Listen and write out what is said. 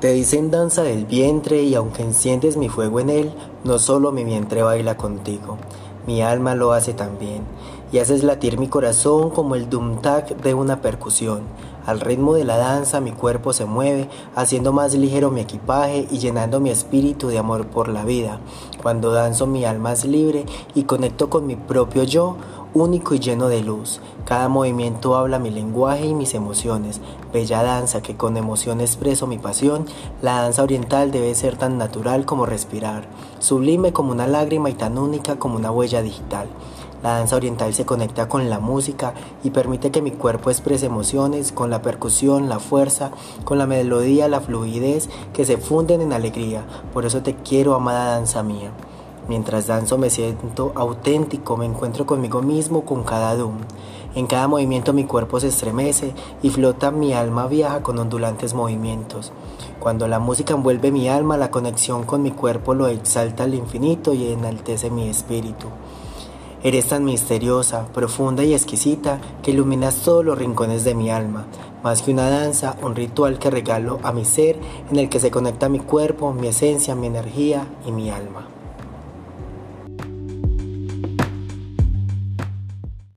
Te dicen danza del vientre y aunque enciendes mi fuego en él, no solo mi vientre baila contigo, mi alma lo hace también. Y haces latir mi corazón como el dum-tac de una percusión. Al ritmo de la danza mi cuerpo se mueve, haciendo más ligero mi equipaje y llenando mi espíritu de amor por la vida. Cuando danzo mi alma es libre y conecto con mi propio yo, único y lleno de luz. Cada movimiento habla mi lenguaje y mis emociones. Bella danza que con emoción expreso mi pasión, la danza oriental debe ser tan natural como respirar, sublime como una lágrima y tan única como una huella digital. La danza oriental se conecta con la música y permite que mi cuerpo exprese emociones con la percusión, la fuerza, con la melodía, la fluidez que se funden en alegría. Por eso te quiero, amada danza mía. Mientras danzo me siento auténtico, me encuentro conmigo mismo con cada dum. En cada movimiento mi cuerpo se estremece y flota mi alma viaja con ondulantes movimientos. Cuando la música envuelve mi alma, la conexión con mi cuerpo lo exalta al infinito y enaltece mi espíritu. Eres tan misteriosa, profunda y exquisita que iluminas todos los rincones de mi alma, más que una danza, un ritual que regalo a mi ser en el que se conecta mi cuerpo, mi esencia, mi energía y mi alma.